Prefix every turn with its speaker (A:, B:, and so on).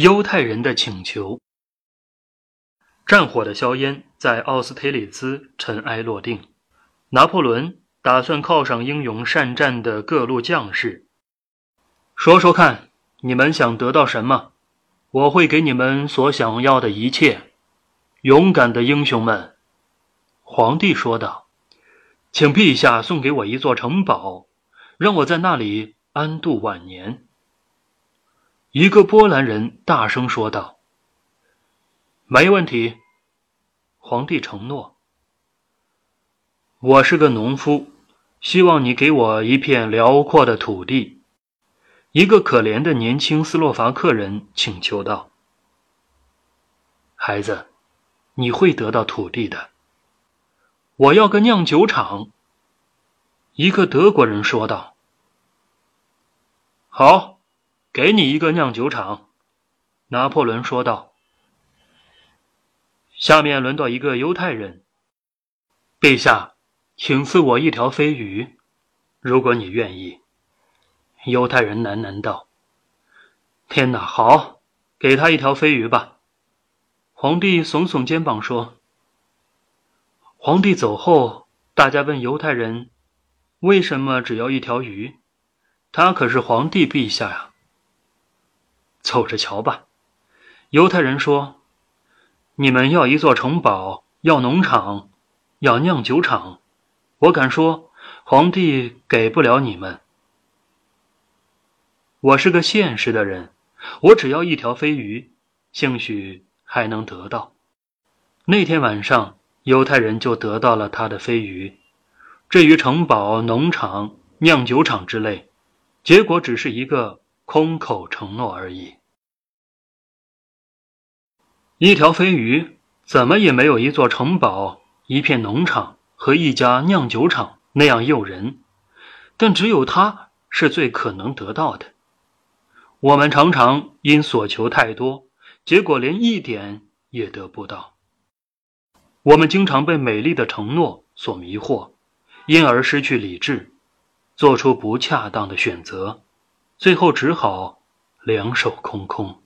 A: 犹太人的请求。战火的硝烟在奥斯特里兹尘埃落定。拿破仑打算犒赏英勇善战的各路将士，说说看，你们想得到什么？我会给你们所想要的一切。勇敢的英雄们，皇帝说道：“请陛下送给我一座城堡，让我在那里安度晚年。”一个波兰人大声说道：“没问题。”皇帝承诺。我是个农夫，希望你给我一片辽阔的土地。”一个可怜的年轻斯洛伐克人请求道。“孩子，你会得到土地的。”我要个酿酒厂。”一个德国人说道。“好，给你一个酿酒厂。”拿破仑说道。“下面轮到一个犹太人，陛下。”请赐我一条飞鱼，如果你愿意。”犹太人喃喃道。“天哪，好，给他一条飞鱼吧。”皇帝耸耸肩膀说。皇帝走后，大家问犹太人：“为什么只要一条鱼？他可是皇帝陛下呀！”走着瞧吧。犹太人说：“你们要一座城堡，要农场，要酿酒厂。”我敢说，皇帝给不了你们。我是个现实的人，我只要一条飞鱼，兴许还能得到。那天晚上，犹太人就得到了他的飞鱼。至于城堡、农场、酿酒厂之类，结果只是一个空口承诺而已。一条飞鱼怎么也没有一座城堡、一片农场。和一家酿酒厂那样诱人，但只有它是最可能得到的。我们常常因所求太多，结果连一点也得不到。我们经常被美丽的承诺所迷惑，因而失去理智，做出不恰当的选择，最后只好两手空空。